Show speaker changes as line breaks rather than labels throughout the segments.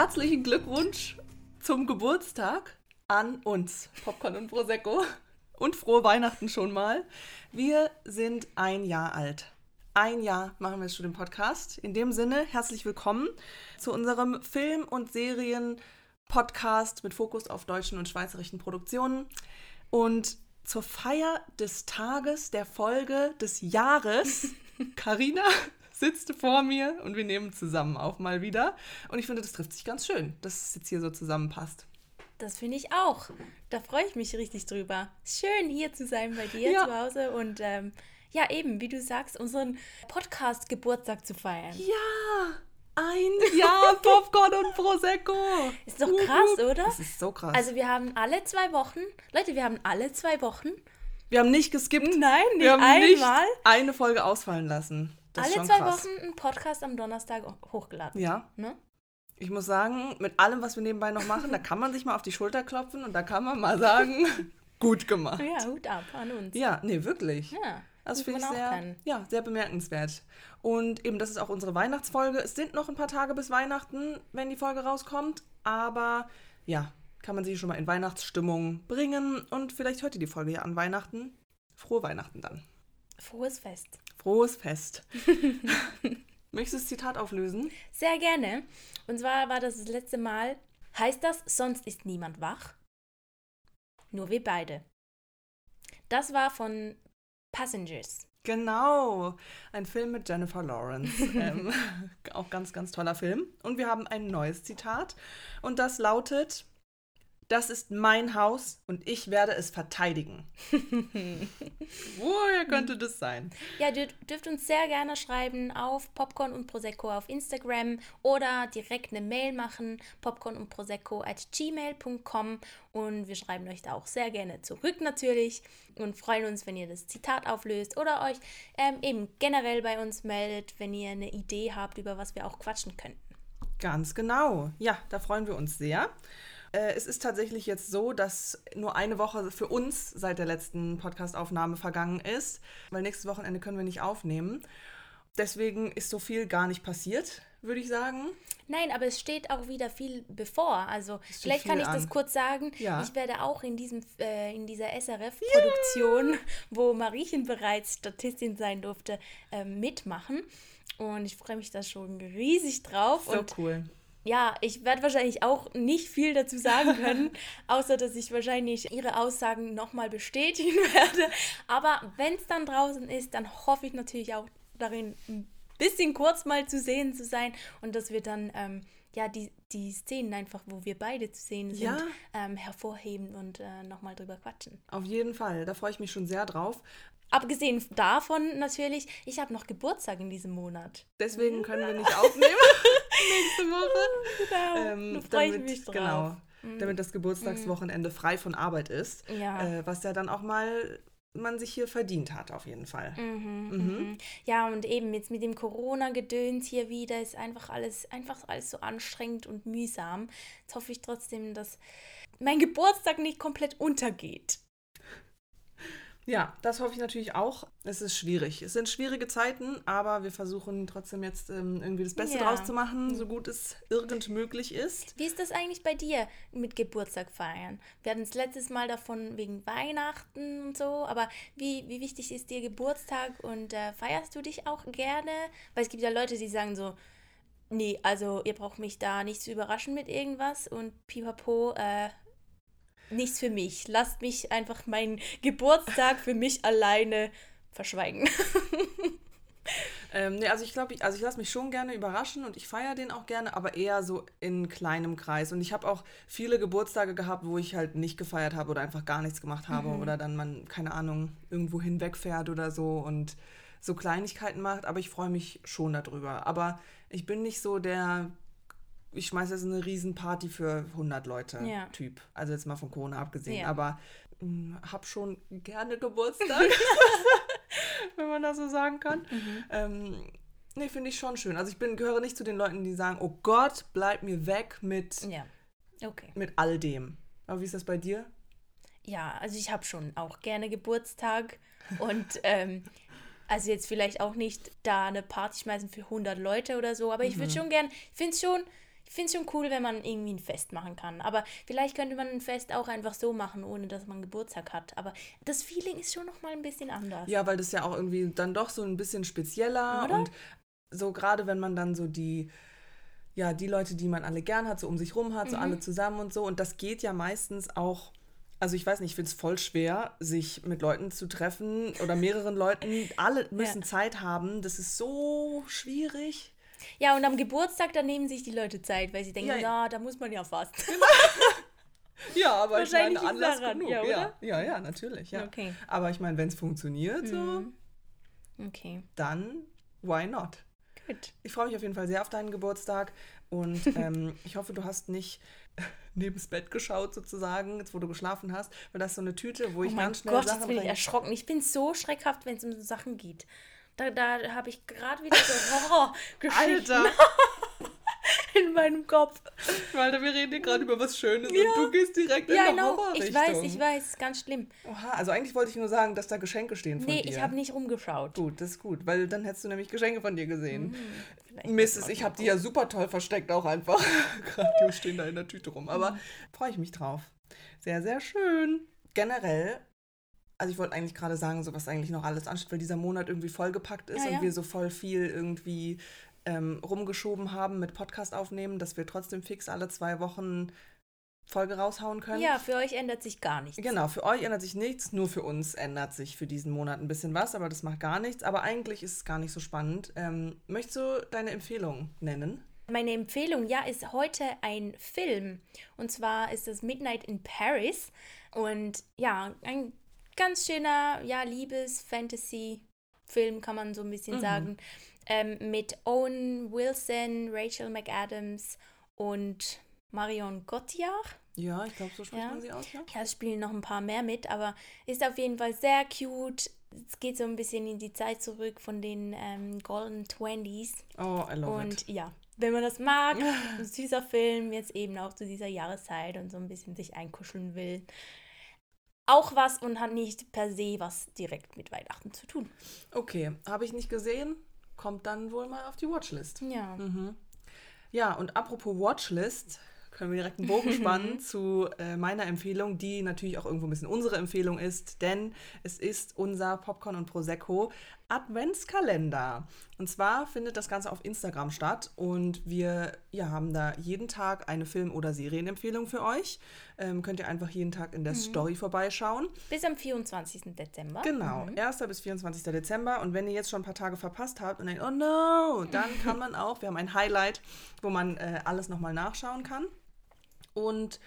Herzlichen Glückwunsch zum Geburtstag an uns, Popcorn und Prosecco. Und frohe Weihnachten schon mal. Wir sind ein Jahr alt. Ein Jahr machen wir jetzt schon den Podcast. In dem Sinne, herzlich willkommen zu unserem Film- und Serien-Podcast mit Fokus auf deutschen und schweizerischen Produktionen. Und zur Feier des Tages, der Folge des Jahres, Karina sitzt vor mir und wir nehmen zusammen auf mal wieder. Und ich finde, das trifft sich ganz schön, dass es jetzt hier so zusammenpasst.
Das finde ich auch. Da freue ich mich richtig drüber. Schön hier zu sein bei dir
Ja.
zu Hause und ähm, ja, eben, wie du sagst, unseren Podcast-Geburtstag zu feiern.
Ja, ein Jahr Popcorn und Prosecco.
Ist doch krass, oder?
Das ist so krass.
Also wir haben alle zwei Wochen, Leute, wir haben alle zwei Wochen,
wir haben nicht geskippt.
Nein, nicht
wir haben nicht
einmal.
eine Folge ausfallen lassen. Das
alle zwei
krass.
Wochen einen Podcast am Donnerstag hochgeladen.
Ja,
Ne?
ich muss sagen, mit allem, was wir nebenbei noch machen, da kann man sich mal auf die Schulter klopfen und da kann man mal sagen, gut gemacht.
Ja, Hut ab an uns.
Ja, nee, wirklich.
Ja,
Das finde ich sehr, ja, sehr bemerkenswert. Und eben, das ist auch unsere Weihnachtsfolge. Es sind noch ein paar Tage bis Weihnachten, wenn die Folge rauskommt. Aber ja, kann man sich schon mal in Weihnachtsstimmung bringen. Und vielleicht hört ihr die Folge ja an Weihnachten. Frohe Weihnachten dann.
Frohes Fest.
Frohes Fest. Möchtest du das Zitat auflösen?
Sehr gerne. Und zwar war das das letzte Mal. Heißt das, sonst ist niemand wach? Nur wir beide. Das war von Passengers.
Genau, ein Film mit Jennifer Lawrence. ähm, auch ganz, ganz toller Film. Und wir haben ein neues Zitat. Und das lautet, das ist mein Haus und ich werde es verteidigen. Woher könnte das sein?
Ja, ihr dürft uns sehr gerne schreiben auf Popcorn und Prosecco auf Instagram oder direkt eine Mail machen, popcorn und Prosecco at gmail.com und wir schreiben euch da auch sehr gerne zurück natürlich und freuen uns, wenn ihr das Zitat auflöst oder euch ähm, eben generell bei uns meldet, wenn ihr eine Idee habt, über was wir auch quatschen könnten.
Ganz genau. Ja, da freuen wir uns sehr. Äh, Es ist tatsächlich jetzt so, dass nur eine Woche für uns seit der letzten Podcastaufnahme vergangen ist, weil nächstes Wochenende können wir nicht aufnehmen. Deswegen ist so viel gar nicht passiert, würde ich sagen.
Nein, aber es steht auch wieder viel bevor. Also vielleicht kann ich das
an.
kurz sagen.
Ja.
Ich werde auch in diesem äh, in dieser SRF-Produktion, wo Mariechen bereits Statistin sein durfte, ähm, mitmachen. Und ich freue mich da schon riesig drauf.
So
und
cool.
Ja, ich werde wahrscheinlich auch nicht viel dazu sagen können, außer dass ich wahrscheinlich ihre Aussagen nochmal bestätigen werde. Aber wenn es dann draußen ist, dann hoffe ich natürlich auch darin, ein bisschen kurz mal zu sehen zu sein und dass wir dann ähm, ja die, die Szenen einfach, wo wir beide zu sehen sind,
Ja.
ähm, hervorheben und äh, nochmal drüber quatschen.
Auf jeden Fall, da freue ich mich schon sehr drauf.
Abgesehen davon natürlich, ich habe noch Geburtstag in diesem Monat.
Deswegen können wir nicht aufnehmen nächste Woche.
Genau,
Ähm,
da freue ich
damit-
mich drauf.
Genau, damit das Geburtstagswochenende frei von Arbeit ist.
Ja.
Äh, was ja dann auch mal man sich hier verdient hat, auf jeden Fall.
Mhm, mhm. Ja, und eben jetzt mit dem Corona-Gedöns hier wieder ist einfach alles, einfach alles so anstrengend und mühsam. Jetzt hoffe ich trotzdem, dass mein Geburtstag nicht komplett untergeht.
Ja, das hoffe ich natürlich auch. Es ist schwierig. Es sind schwierige Zeiten, aber wir versuchen trotzdem jetzt ähm, irgendwie das Beste
Ja.
draus zu machen, so gut es irgend möglich ist.
Wie ist das eigentlich bei dir mit Geburtstag feiern? Wir hatten es letztes Mal davon wegen Weihnachten und so, aber wie, wie wichtig ist dir Geburtstag und äh, feierst du dich auch gerne? Weil es gibt ja Leute, die sagen so, nee, also ihr braucht mich da nicht zu überraschen mit irgendwas und pipapo, äh, nichts für mich. Lasst mich einfach meinen Geburtstag für mich alleine verschweigen.
Ähm, nee, also ich glaube, ich, also ich lasse mich schon gerne überraschen und ich feiere den auch gerne, aber eher so in kleinem Kreis. Und ich habe auch viele Geburtstage gehabt, wo ich halt nicht gefeiert habe oder einfach gar nichts gemacht habe oder dann man, keine Ahnung, irgendwo hinwegfährt oder so und so Kleinigkeiten macht, aber ich freue mich schon darüber. Aber ich bin nicht so der, ich schmeiße jetzt eine Riesenparty für 100 Leute
Ja.
Typ. Also jetzt mal von Corona abgesehen,
Ja.
aber mh, hab schon gerne Geburtstag, wenn man das so sagen kann. Ähm, nee, finde ich schon schön. Also ich bin, gehöre nicht zu den Leuten, die sagen, oh Gott, bleib mir weg mit,
ja, okay.
mit all dem. Aber wie ist das bei dir?
Ja, also ich habe schon auch gerne Geburtstag und ähm, also jetzt vielleicht auch nicht da eine Party schmeißen für 100 Leute oder so, aber ich würde schon gern, ich finde es schon, ich finde es schon cool, wenn man irgendwie ein Fest machen kann. Aber vielleicht könnte man ein Fest auch einfach so machen, ohne dass man Geburtstag hat. Aber das Feeling ist schon nochmal ein bisschen anders.
Ja, weil das ja auch irgendwie dann doch so ein bisschen spezieller
Oder?
und so gerade wenn man dann so die ja, die Leute, die man alle gern hat, so um sich rum hat, so
Mhm.
alle zusammen und so und das geht ja meistens auch also ich weiß nicht, ich finde es voll schwer, sich mit Leuten zu treffen oder mehreren Leuten. Alle müssen Zeit haben. Das ist so schwierig.
Ja, und am Geburtstag, da nehmen sich die Leute Zeit, weil sie denken,
Ja.
ja, da muss man ja fast.
Ja, aber ich meine, Anlass
daran,
genug.
ja,
ja,
oder?
ja, ja, natürlich. Ja.
Okay.
Aber ich meine, wenn es funktioniert, so,
Okay,
dann why not?
gut.
Ich freue mich auf jeden Fall sehr auf deinen Geburtstag und ähm, ich hoffe, du hast nicht neben's Bett geschaut sozusagen, jetzt wo du geschlafen hast, weil das ist so eine Tüte, wo
Oh
ich
mein
ganz schnell
Gott, jetzt
Sachen
bin ich erschrocken. Ich bin so schreckhaft, wenn es um so Sachen geht. Da, da habe ich gerade wieder so Horrorgeschichten
Alter,
in meinem Kopf.
Alter, wir reden hier gerade über was Schönes
Ja.
und du gehst direkt
Ja,
in eine
genau. Ich weiß, ich weiß, ganz schlimm.
Oha, also eigentlich wollte ich nur sagen, dass da Geschenke stehen von
Nee,
dir.
ich habe nicht rumgeschaut.
Gut, das ist gut, weil dann hättest du nämlich Geschenke von dir gesehen.
Vielleicht
Mist, ich habe die ja super toll versteckt auch einfach. Gerade die stehen da in der Tüte rum. Aber
Mhm.
freue ich mich drauf. Sehr, sehr schön. Generell, also ich wollte eigentlich gerade sagen, so was eigentlich noch alles ansteht, weil dieser Monat irgendwie vollgepackt ist
Ja,
und
ja.
wir so voll viel irgendwie ähm, rumgeschoben haben mit Podcast aufnehmen, dass wir trotzdem fix alle zwei Wochen Folge raushauen können.
Ja, für euch ändert sich gar nichts.
Genau, für euch ändert sich nichts, nur für uns ändert sich für diesen Monat ein bisschen was, aber das macht gar nichts. Aber eigentlich ist es gar nicht so spannend. Ähm, möchtest du deine Empfehlung nennen?
Meine Empfehlung, ja, ist heute ein Film. Und zwar ist es Midnight in Paris. Und ja, ein ganz schöner, ja, Liebes-Fantasy-Film, kann man so ein bisschen
Mhm.
sagen. Ähm, mit Owen Wilson, Rachel McAdams und Marion Cotillard.
Ja, ich glaube, so spricht
Ja.
man sie aus, ja?
Ja, es spielen noch ein paar mehr mit, aber ist auf jeden Fall sehr cute. Es geht so ein bisschen in die Zeit zurück von den ähm, Golden Twenties.
Oh, I love
Und
it.
ja, wenn man das mag, ein süßer Film, jetzt eben auch zu dieser Jahreszeit und so ein bisschen sich einkuscheln will. Auch was und hat nicht per se was direkt mit Weihnachten zu tun.
Okay, habe ich nicht gesehen, kommt dann wohl mal auf die Watchlist.
Ja.
Mhm. Ja, und apropos Watchlist, können wir direkt einen Bogen spannen zu äh, meiner Empfehlung, die natürlich auch irgendwo ein bisschen unsere Empfehlung ist, denn es ist unser Popcorn und Prosecco Adventskalender. Und zwar findet das Ganze auf Instagram statt und wir ja, haben da jeden Tag eine Film- oder Serienempfehlung für euch. Ähm, könnt ihr einfach jeden Tag in der Story vorbeischauen.
Bis am 24. Dezember.
Genau, 1. bis 24. Dezember. Und wenn ihr jetzt schon ein paar Tage verpasst habt und denkt, oh no, dann kann man auch, wir haben ein Highlight, wo man äh, alles nochmal nachschauen kann. Und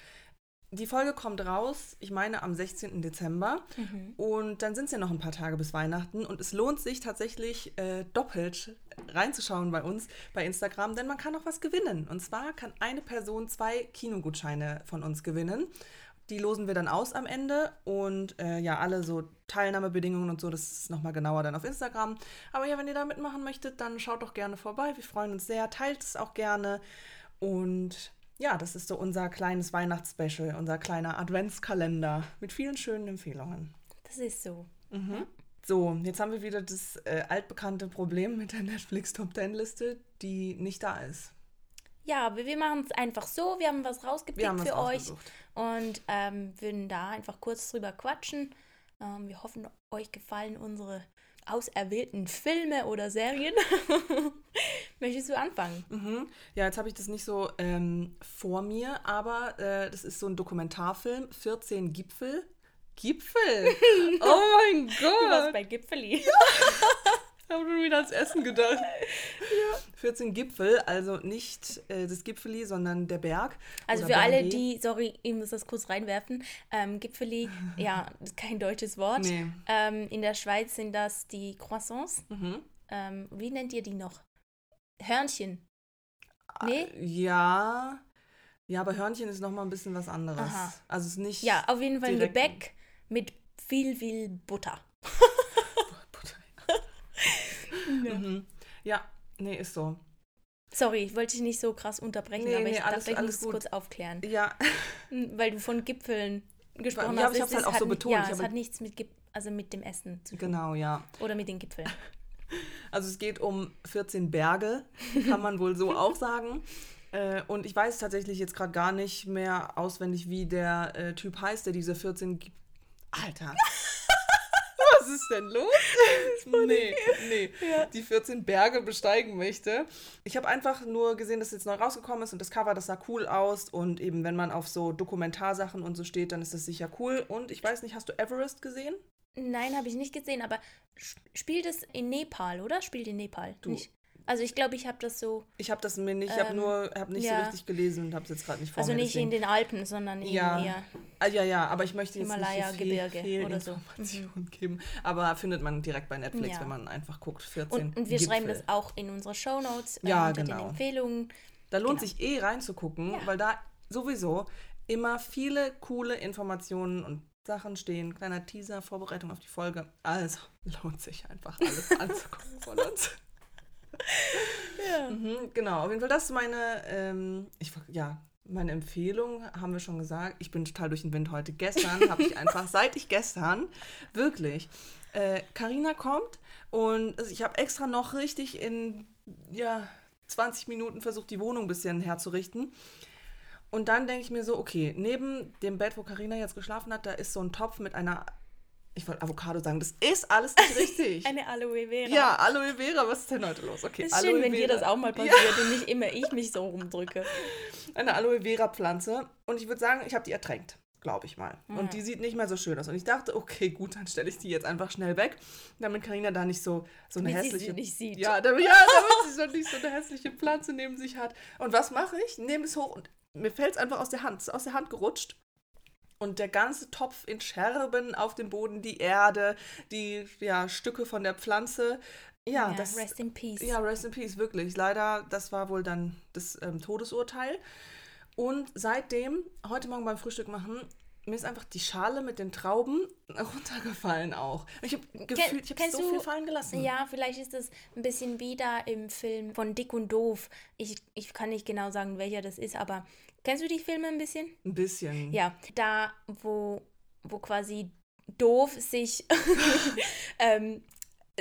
die Folge kommt raus, ich meine, am 16. Dezember. Und dann sind es ja noch ein paar Tage bis Weihnachten. Und es lohnt sich tatsächlich äh, doppelt reinzuschauen bei uns bei Instagram, denn man kann auch was gewinnen. Und zwar kann eine Person zwei Kinogutscheine von uns gewinnen. Die losen wir dann aus am Ende und äh, ja, alle so Teilnahmebedingungen und so, das ist nochmal genauer dann auf Instagram. Aber ja, wenn ihr da mitmachen möchtet, dann schaut doch gerne vorbei. Wir freuen uns sehr, teilt es auch gerne. Und ja, das ist so unser kleines Weihnachtsspecial, unser kleiner Adventskalender mit vielen schönen Empfehlungen.
Das ist so.
So, jetzt haben wir wieder das äh, altbekannte Problem mit der Netflix Top 10 Liste, die nicht da ist.
Ja, aber wir machen es einfach so. Wir haben was rausgepickt
haben
für euch und ähm, würden da einfach kurz drüber quatschen. Ähm, wir hoffen, euch gefallen unsere auserwählten Filme oder Serien. Möchtest du anfangen?
Mhm. Ja, jetzt habe ich das nicht so ähm, vor mir, aber äh, das ist so ein Dokumentarfilm, 14 Gipfel. Gipfel! Oh mein
Du warst
Gott!
bei Gipfeli.
Ich habe schon wieder ans Essen gedacht. 14 Gipfel, also nicht äh, das Gipfeli, sondern der Berg.
Also für alle,
Berge.
die, sorry, ich muss das kurz reinwerfen. Ähm, Gipfeli, ja, kein deutsches Wort.
Nee.
Ähm, in der Schweiz sind das die Croissants.
Mhm.
Ähm, wie nennt ihr die noch? Hörnchen. Nee?
Ja. Ja, aber Hörnchen ist nochmal ein bisschen was anderes.
Aha.
Also es ist nicht.
Ja, auf jeden Fall ein Gebäck mit viel, viel Butter.
Mhm. Ja, nee, ist so.
Sorry, ich wollte dich nicht so krass unterbrechen,
Nee,
aber
nee,
ich
alles-
dachte, ich
alles
muss es kurz aufklären.
Ja,
Weil du von Gipfeln gesprochen
Ja, aber
hast.
ich
Es
hab's halt auch so betont.
Ja, es
habe-
hat nichts mit, Gip also mit dem Essen zu tun.
genau, ja.
Oder mit den Gipfeln.
Also es geht um 14 Berge, kann man wohl so auch sagen. Äh, und ich weiß tatsächlich jetzt gerade gar nicht mehr auswendig, wie der äh, Typ heißt, der diese 14 gibt. Alter. Was ist denn los? nee, nee.
Ja.
Die 14 Berge besteigen möchte. Ich habe einfach nur gesehen, dass es jetzt neu rausgekommen ist und das Cover, das sah cool aus. Und eben, wenn man auf so Dokumentarsachen und so steht, dann ist das sicher cool. Und ich weiß nicht, hast du Everest gesehen?
Nein, habe ich nicht gesehen, aber sp- spielt es in Nepal, oder? Spielt in Nepal?
Du.
Nicht. Also ich glaube, ich habe das so,
Ich habe das mir nicht, ich habe
Ähm,
nur, habe nicht
ja.
so richtig gelesen und habe es jetzt gerade nicht vor
also
mir.
nicht in
deswegen-
den Alpen, sondern in
Ja.
eher
Ah, ja, ja, aber ich möchte jetzt nicht
oder so.
Informationen geben. Aber findet man direkt bei Netflix,
Ja.
wenn man einfach guckt. 14
Und, und wir schreiben
Gipfel.
das auch in unsere Shownotes äh,
Ja,
unter
genau.
den Empfehlungen.
Da lohnt
genau.
sich eh reinzugucken, weil da sowieso immer viele coole Informationen und Sachen stehen. Kleiner Teaser, Vorbereitung auf die Folge. Also lohnt sich einfach alles anzugucken von uns.
Ja.
Mhm, genau, auf jeden Fall, das ist meine, ähm, ich, ja, meine Empfehlung, haben wir schon gesagt. Ich bin total durch den Wind heute. Gestern habe ich einfach, seit ich gestern, wirklich, äh, Carina kommt und also ich habe extra noch richtig in, ja, 20 Minuten versucht, die Wohnung ein bisschen herzurichten. Und dann denke ich mir so, okay, neben dem Bett, wo Carina jetzt geschlafen hat, da ist so ein Topf mit einer, ich wollte Avocado sagen, das ist alles nicht richtig.
Eine Aloe Vera.
ja, Aloe Vera, was ist denn heute los? Okay,
ist
Aloe
schön, wenn dir
Vera.
das auch mal passiert und nicht immer ich mich so rumdrücke.
eine Aloe Vera Pflanze und ich würde sagen, ich habe die ertränkt, glaube ich mal.
Mhm.
Und die sieht nicht mehr so schön aus. Und ich dachte, okay, gut, dann stelle ich die jetzt einfach schnell weg, damit Karina da nicht so, so eine
Damit sie sie
hässliche
nicht sieht.
Ja, damit, ja, damit sie so nicht so eine hässliche Pflanze neben sich hat. Und was mache ich? Nehme es hoch und mir fällt es einfach aus der Hand. Es ist aus der Hand gerutscht. Und der ganze Topf in Scherben auf dem Boden, die Erde, die ja, Stücke von der Pflanze. Ja, das,
rest in peace.
ja, rest in peace, wirklich. Leider, das war wohl dann das ähm, Todesurteil. Und seitdem, heute Morgen beim Frühstück machen, mir ist einfach die Schale mit den Trauben runtergefallen auch. Ich habe gefühlt, ich habe
kennst
so
du-
viel fallen gelassen.
Ja, vielleicht ist das ein bisschen wie da im Film von Dick und Doof. Ich, ich kann nicht genau sagen, welcher das ist, aber kennst du die Filme ein bisschen?
Ein bisschen.
Ja, da, wo, wo quasi Doof sich ähm,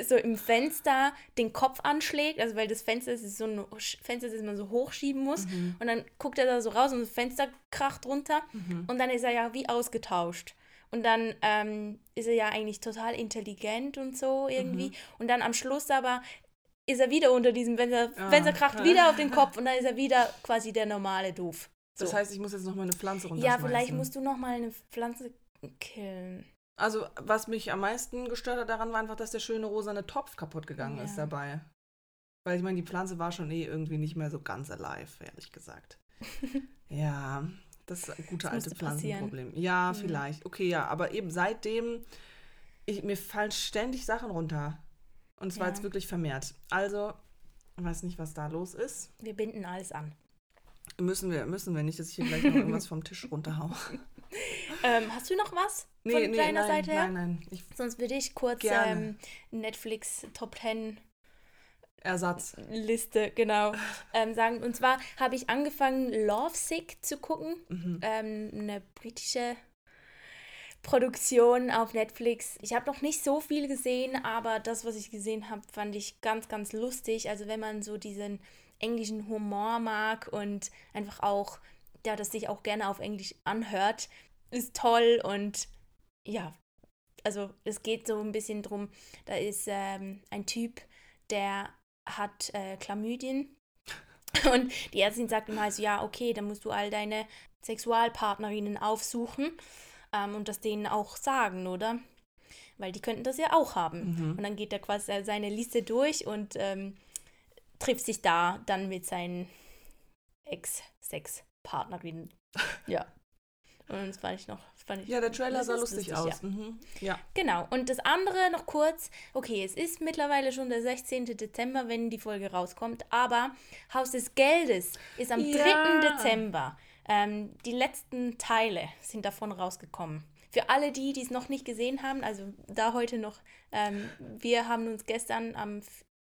so im Fenster den Kopf anschlägt, also weil das Fenster ist so ein Fenster, das man so hochschieben muss und dann guckt er da so raus und das Fenster kracht runter und dann ist er ja wie ausgetauscht. Und dann ähm, ist er ja eigentlich total intelligent und so irgendwie. Und dann am Schluss aber ist er wieder unter diesem Fenster,
Ah.
Fenster kracht wieder auf den Kopf und dann ist er wieder quasi der normale Doof. So.
Das heißt, ich muss jetzt noch mal eine Pflanze
ja,
runterschmeißen.
vielleicht musst du noch mal eine Pflanze killen.
Also, was mich am meisten gestört hat daran, war einfach, dass der schöne rosane Topf kaputt gegangen ist
Ja.
dabei. Weil ich meine, die Pflanze war schon eh irgendwie nicht mehr so ganz alive, ehrlich gesagt. ja, das ist ein gute
Das
alte
musste passieren.
Pflanzenproblem. Ja,
Mhm.
vielleicht. Okay, ja, aber eben seitdem, ich, mir fallen ständig Sachen runter. Und es war
Ja.
jetzt wirklich vermehrt. Also, ich weiß nicht, was da los ist.
Wir binden alles an.
Müssen wir, müssen wir nicht, dass ich hier gleich noch irgendwas vom Tisch runterhau.
Ähm, hast du noch was
Nee,
von
nee,
deiner
nein,
Seite her?
nein, nein. Ich,
Sonst würde ich kurz ähm, Netflix Top 10
Ersatz.
Liste, genau, ähm, sagen. Und zwar habe ich angefangen, Lovesick zu gucken.
Mhm.
Ähm, eine britische Produktion auf Netflix. Ich habe noch nicht so viel gesehen, aber das, was ich gesehen habe, fand ich ganz, ganz lustig. Also wenn man so diesen englischen Humor mag und einfach auch, ja, das sich auch gerne auf Englisch anhört, ist toll und ja, also es geht so ein bisschen drum, da ist ähm, ein Typ, der hat äh, Chlamydien und die Ärztin sagt ihm halt so, ja, okay, dann musst du all deine Sexualpartnerinnen aufsuchen ähm, und das denen auch sagen, oder? Weil die könnten das ja auch haben.
Mhm.
Und dann geht er quasi seine Liste durch und ähm, trifft sich da dann mit seinen Ex-Sex-Partnerinnen. ja. Und das fand ich noch. Fand ich,
Ja, der Trailer sah lustig,
ja.
aus. Mhm. Ja.
Genau, und das andere noch kurz, okay, es ist mittlerweile schon der 16. Dezember, wenn die Folge rauskommt, aber Haus des Geldes ist am
Ja.
3. Dezember. Ähm, die letzten Teile sind davon rausgekommen. Für alle die, die es noch nicht gesehen haben, also da heute noch, ähm, wir haben uns gestern am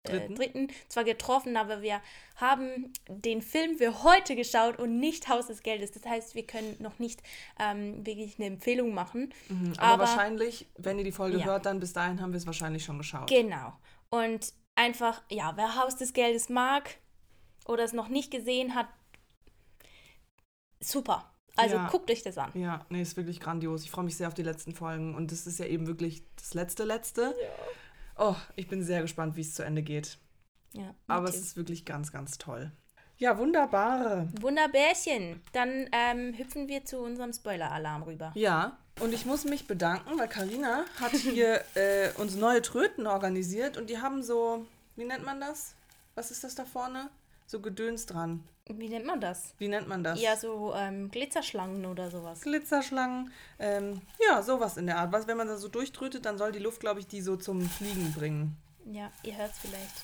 Dritten.
dritten zwar getroffen, aber wir haben den Film für heute geschaut und nicht Haus des Geldes. Das heißt, wir können noch nicht ähm, wirklich eine Empfehlung machen.
Mhm. Aber,
Aber-
wahrscheinlich, wenn ihr die Folge
Ja.
hört, dann bis dahin haben wir es wahrscheinlich schon geschaut.
Genau. Und einfach, ja, wer Haus des Geldes mag oder es noch nicht gesehen hat, super. Also
Ja.
guckt euch das an.
Ja, nee, ist wirklich grandios. Ich freue mich sehr auf die letzten Folgen. Und das ist ja eben wirklich das letzte, letzte. Oh, ich bin sehr gespannt, wie es zu Ende geht.
Ja,
Aber es ist wirklich ganz, ganz toll. Ja, wunderbar.
Wunderbärchen. Dann ähm, hüpfen wir zu unserem Spoiler-Alarm rüber.
Ja, und ich muss mich bedanken, weil Karina hat hier äh, uns neue Tröten organisiert und die haben so, wie nennt man das? Was ist das da vorne? So Gedöns dran.
Wie nennt man das?
Wie nennt man das?
Ja, so ähm, Glitzerschlangen oder sowas.
Glitzerschlangen. Ähm, ja, sowas in der Art. Was, wenn man das so durchtrötet, dann soll die Luft, glaube ich, die so zum Fliegen bringen.
Ja, ihr hört es vielleicht.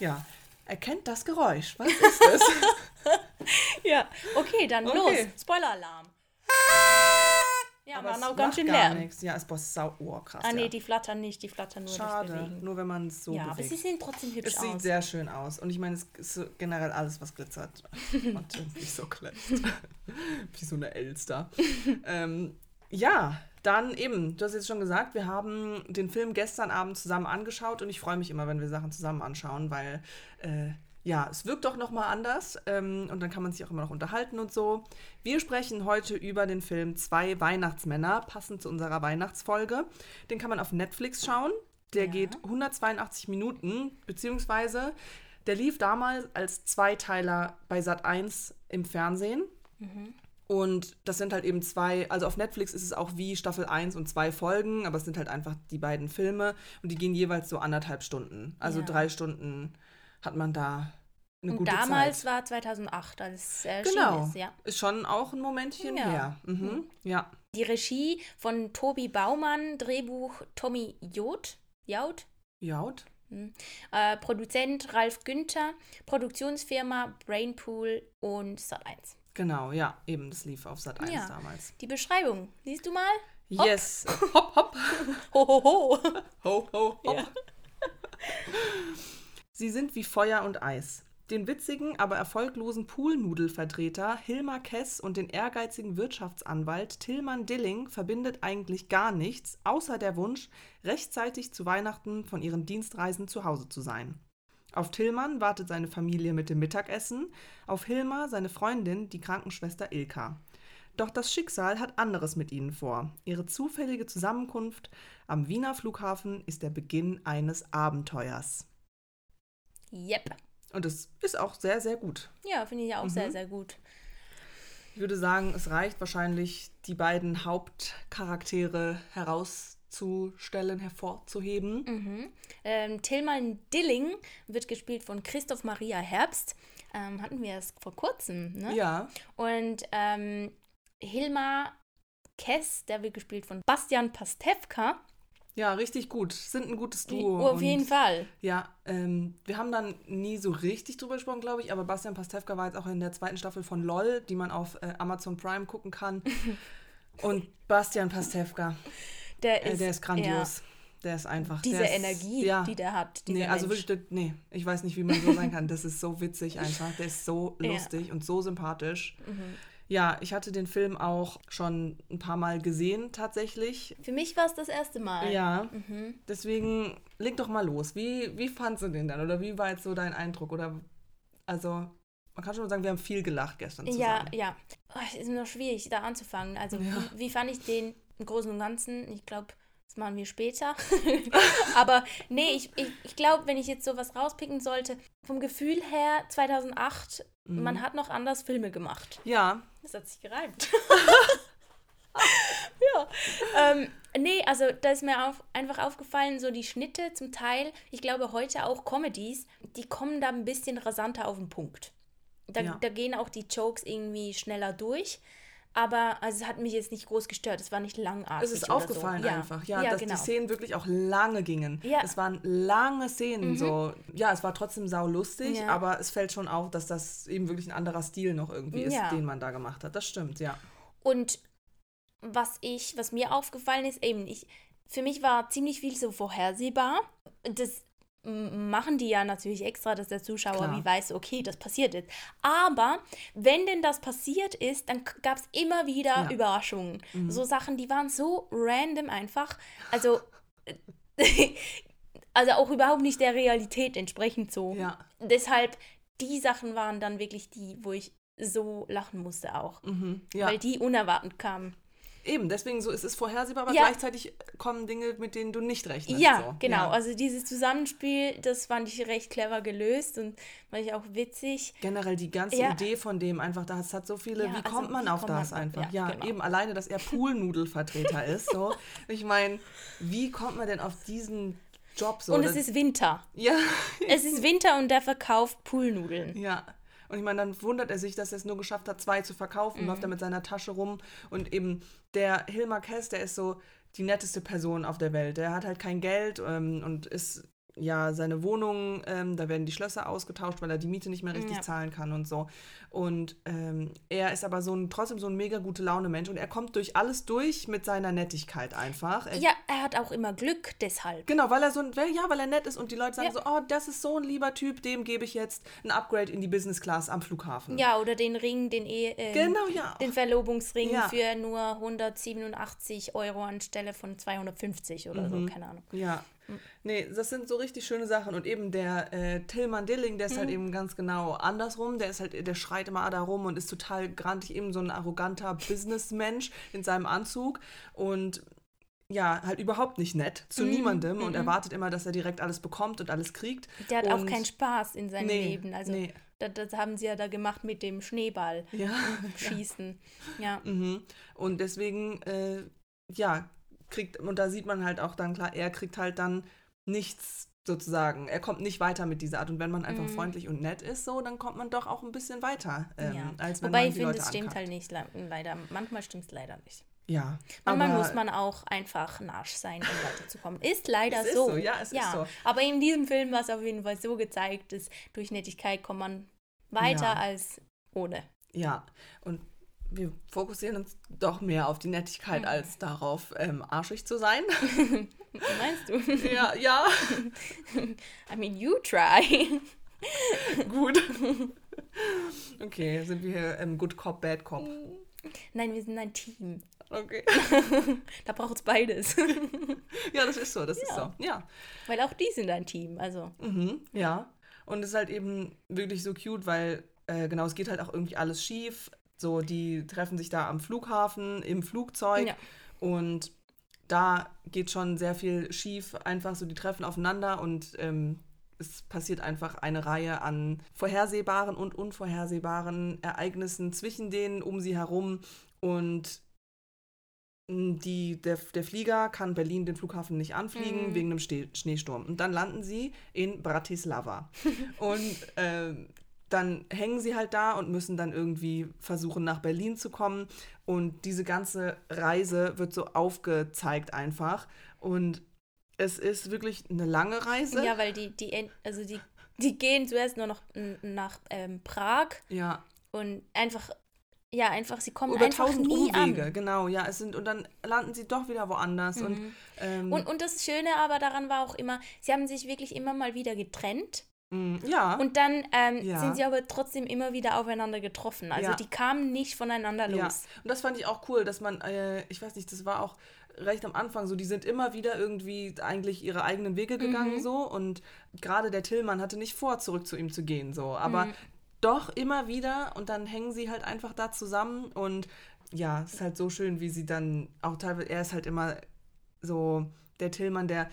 Ja. Erkennt das Geräusch. Was ist das?
Ja, okay, dann
Okay.
los. Spoiler-Alarm. Ja,
Aber
waren auch ganz schön
nichts. Ja, es war sau oh, krass.
Ah, nee,
ja.
die flattern nicht, die flattern nur
Schade. Nur wenn man es so
ja, aber
bewegt.
sie sehen trotzdem hübsch
Es sieht
aus.
sehr schön aus. Und ich meine, es ist generell alles, was glitzert und irgendwie so glänzt. Wie so eine Elster. ähm, ja, dann eben, du hast jetzt schon gesagt, wir haben den Film gestern Abend zusammen angeschaut und ich freue mich immer, wenn wir Sachen zusammen anschauen, weil äh, ja, es wirkt doch nochmal anders ähm, und dann kann man sich auch immer noch unterhalten und so. Wir sprechen heute über den Film Zwei Weihnachtsmänner, passend zu unserer Weihnachtsfolge. Den kann man auf Netflix schauen. Der
Ja.
geht 182 Minuten, beziehungsweise der lief damals als Zweiteiler bei Sat 1 im Fernsehen. Und das sind halt eben zwei, also auf Netflix ist es auch wie Staffel 1 und zwei Folgen, aber es sind halt einfach die beiden Filme und die gehen jeweils so anderthalb Stunden. Also
Ja.
drei Stunden hat man da eine
Und
gute
damals
Zeit.
war 2008, als es erschienen
Genau.
ist, ja.
Ist schon auch ein Momentchen
Ja.
her. Mhm. Ja.
Die Regie von Tobi Baumann, Drehbuch Tommy Jod, Jaud,
Jaut.
äh, Produzent Ralf Günther, Produktionsfirma Brainpool und Sat1.
Genau, ja, eben, das lief auf Sat 1
Ja.
damals.
Die Beschreibung, liest du mal? Hopp.
Yes. Hopp, hopp.
Ho, ho, ho.
Ho, ho, hopp.
Ja.
Sie sind wie Feuer und Eis. Den witzigen, aber erfolglosen Poolnudelvertreter Hilmar Kess und den ehrgeizigen Wirtschaftsanwalt Tillmann Dilling verbindet eigentlich gar nichts, außer der Wunsch, rechtzeitig zu Weihnachten von ihren Dienstreisen zu Hause zu sein. Auf Tillmann wartet seine Familie mit dem Mittagessen, auf Hilmar seine Freundin, die Krankenschwester Ilka. Doch das Schicksal hat anderes mit ihnen vor. Ihre zufällige Zusammenkunft am Wiener Flughafen ist der Beginn eines Abenteuers.
Yep.
Und es ist auch sehr, sehr gut.
Ja, finde ich auch
Mhm.
sehr, sehr gut.
Ich würde sagen, es reicht wahrscheinlich, die beiden Hauptcharaktere herauszustellen, hervorzuheben.
Mhm. Ähm, Tillmann Dilling wird gespielt von Christoph Maria Herbst. Ähm, hatten wir es vor kurzem, ne?
Ja,
Und ähm, Hilmar Kess, der wird gespielt von Bastian Pastewka.
Ja, richtig gut. Sind ein gutes Duo.
auf jeden Fall.
Ja, ähm, wir haben dann nie so richtig drüber gesprochen, glaube ich, aber Bastian Pastewka war jetzt auch in der zweiten Staffel von LOL, die man auf äh, Amazon Prime gucken kann. Und Bastian Pastewka,
Der
äh,
ist,
der ist grandios. Der ist einfach.
Diese
ist,
Energie,
ja,
die der hat.
Nee, also
Mensch.
wirklich, nee, ich weiß nicht, wie man so sein kann. Das ist so witzig einfach. Der ist so
Ja.
lustig und so sympathisch.
Mhm.
Ja, ich hatte den Film auch schon ein paar Mal gesehen, tatsächlich.
Für mich war es das erste Mal.
Ja,
Mhm.
deswegen leg doch mal los. Wie, wie fandst du den dann? Oder wie war jetzt so dein Eindruck? Oder, also, man kann schon mal sagen, wir haben viel gelacht gestern
Ja,
zusammen.
ja. Oh, es ist noch schwierig, da anzufangen. Also,
Ja.
wie, wie fand ich den im Großen und Ganzen? Ich glaube, das machen wir später. Aber nee, ich, ich, ich glaube, wenn ich jetzt sowas rauspicken sollte, vom Gefühl her 2008,
Mhm.
man hat noch anders Filme gemacht.
Ja,
Das hat sich gereimt. ja. Ähm, nee, also da ist mir auf, einfach aufgefallen, so die Schnitte zum Teil, ich glaube heute auch Comedies, die kommen da ein bisschen rasanter auf den Punkt. Da,
Ja.
da gehen auch die Jokes irgendwie schneller durch. Aber also, es hat mich jetzt nicht groß gestört. Es war nicht langatrig.
es ist aufgefallen
so.
einfach, ja,
ja
dass
genau.
die Szenen wirklich auch lange gingen.
Ja.
Es waren lange Szenen,
Mhm.
so. Ja, es war trotzdem saulustig,
Ja.
aber es fällt schon auf, dass das eben wirklich ein anderer Stil noch irgendwie ist, den man da gemacht hat. Das stimmt, ja.
Und was ich, was mir aufgefallen ist, eben, ich, für mich war ziemlich viel so vorhersehbar. Das machen die ja natürlich extra, dass der Zuschauer
Klar.
wie weiß, okay, das passiert jetzt. Aber wenn denn das passiert ist, dann gab es immer wieder
Ja. Mhm.
Überraschungen. So Sachen, die waren so random einfach. Also, also auch überhaupt nicht der Realität entsprechend so.
Ja.
Deshalb, die Sachen waren dann wirklich die, wo ich so lachen musste auch.
Mhm, ja.
Weil die unerwartet kamen.
Eben, deswegen so ist es vorhersehbar, aber
Ja.
gleichzeitig kommen Dinge, mit denen du nicht rechnest.
Ja,
so.
genau.
Ja.
Also dieses Zusammenspiel, das fand ich recht clever gelöst und fand ich auch witzig.
Generell die ganze
Ja.
Idee von dem einfach, das hat so viele, wie
also
kommt man
wie
auf
kommt
das
man-
einfach?
ja, genau.
eben alleine, dass er Poolnudelvertreter ist. So. Ich meine, wie kommt man denn auf diesen Job so?
und es ist Winter.
ja,
Es ist Winter und der verkauft Poolnudeln.
ja. Und ich meine, dann wundert er sich, dass er es nur geschafft hat, zwei zu verkaufen,
Mhm.
läuft er mit seiner Tasche rum. Und eben der Hilmar Kess, der ist so die netteste Person auf der Welt. Der hat halt kein Geld ähm, und ist ja seine Wohnung, ähm, da werden die Schlösser ausgetauscht, weil er die Miete nicht mehr richtig
Ja.
zahlen kann und so. Und ähm, er ist aber so ein, trotzdem so ein mega gute Laune Mensch und er kommt durch alles durch mit seiner Nettigkeit einfach. Er,
Ja, er hat auch immer Glück deshalb.
Genau, weil er so ein, ja, weil er nett ist und die Leute sagen
Ja.
so, oh, das ist so ein lieber Typ, dem gebe ich jetzt ein Upgrade in die Business Class am Flughafen.
Ja, oder den Ring, den eh, ähm,
Genau, ja.
den Verlobungsring
Ja.
für nur 187 Euro anstelle von 250 oder
Mhm.
so, keine Ahnung.
Ja. Nee, das sind so richtig schöne Sachen. Und eben der äh, Tillmann Dilling, der ist
Mhm.
halt eben ganz genau andersrum. Der ist halt, der schreit immer da rum und ist total grantig, eben so ein arroganter Businessmensch in seinem Anzug. Und ja, halt überhaupt nicht nett zu
Mhm,
niemandem und erwartet immer, dass er direkt alles bekommt und alles kriegt.
Der hat auch
und,
keinen Spaß in seinem
Nee,
Leben. Also
nee.
das, das haben sie ja da gemacht mit dem Schneeball
Ja.
schießen. Ja.
Mhm. Und deswegen, äh, ja, kriegt, und da sieht man halt auch dann klar, er kriegt halt dann nichts sozusagen. Er kommt nicht weiter mit dieser Art. Und wenn man einfach freundlich und nett ist, so, dann kommt man doch auch ein bisschen weiter, ähm,
ja.
als wenn
Wobei
man
ich finde, es stimmt halt nicht le- leider. Manchmal stimmt es leider nicht.
Ja,
Manchmal muss man auch einfach ein Arsch sein, um weiterzukommen. Ist leider
Es ist
so.
so, ja, es ist so.
Aber in diesem Film war es auf jeden Fall so gezeigt, dass durch Nettigkeit kommt man weiter
Ja.
als ohne.
Ja, und wir fokussieren uns doch mehr auf die
Mhm.
Nettigkeit als darauf, ähm, arschig zu sein.
Meinst du?
ja, ja,
I mean, you try.
gut. Okay, sind wir hier ähm, Good Cop, Bad Cop.
Nein, wir sind ein Team.
Okay.
Da braucht es beides.
Ja, das ist so, das ist so. Ja.
Weil auch die sind ein Team. Also,
Mhm, ja. Und es ist halt eben wirklich so cute, weil, äh, genau, es geht halt auch irgendwie alles schief. So, die treffen sich da am Flughafen, im Flugzeug.
Ja.
Und da geht schon sehr viel schief. Einfach so, die treffen aufeinander und ähm, es passiert einfach eine Reihe an vorhersehbaren und unvorhersehbaren Ereignissen zwischen denen um sie herum. Und mh, die, der, der Flieger kann Berlin den Flughafen nicht anfliegen
Mhm.
wegen einem Ste Schneesturm. Und dann landen sie in Bratislava. und ähm, dann hängen sie halt da und müssen dann irgendwie versuchen, nach Berlin zu kommen. Und diese ganze Reise wird so aufgezeigt einfach. Und es ist wirklich eine lange Reise.
ja, weil die, die, also die, die gehen zuerst nur noch nach ähm, Prag
Ja,
und einfach, ja, einfach, sie kommen
über
einfach
tausend
nie
Umwege,
an.
genau. Ja, es sind, und dann landen sie doch wieder woanders. Und, ähm,
Mhm. Und, und das Schöne aber daran war auch immer, sie haben sich wirklich immer mal wieder getrennt.
Mh, ja,
Und dann ähm,
Ja.
sind sie aber trotzdem immer wieder aufeinander getroffen. Also
Ja.
die kamen nicht voneinander
Ja,
los.
und das fand ich auch cool, dass man, äh, ich weiß nicht, das war auch recht am Anfang so, die sind immer wieder irgendwie eigentlich ihre eigenen Wege gegangen
Mhm.
so und gerade der Tillmann hatte nicht vor, zurück zu ihm zu gehen so, aber
Mhm.
doch immer wieder und dann hängen sie halt einfach da zusammen und ja, es ist halt so schön, wie sie dann auch teilweise, er ist halt immer so der Tillmann, der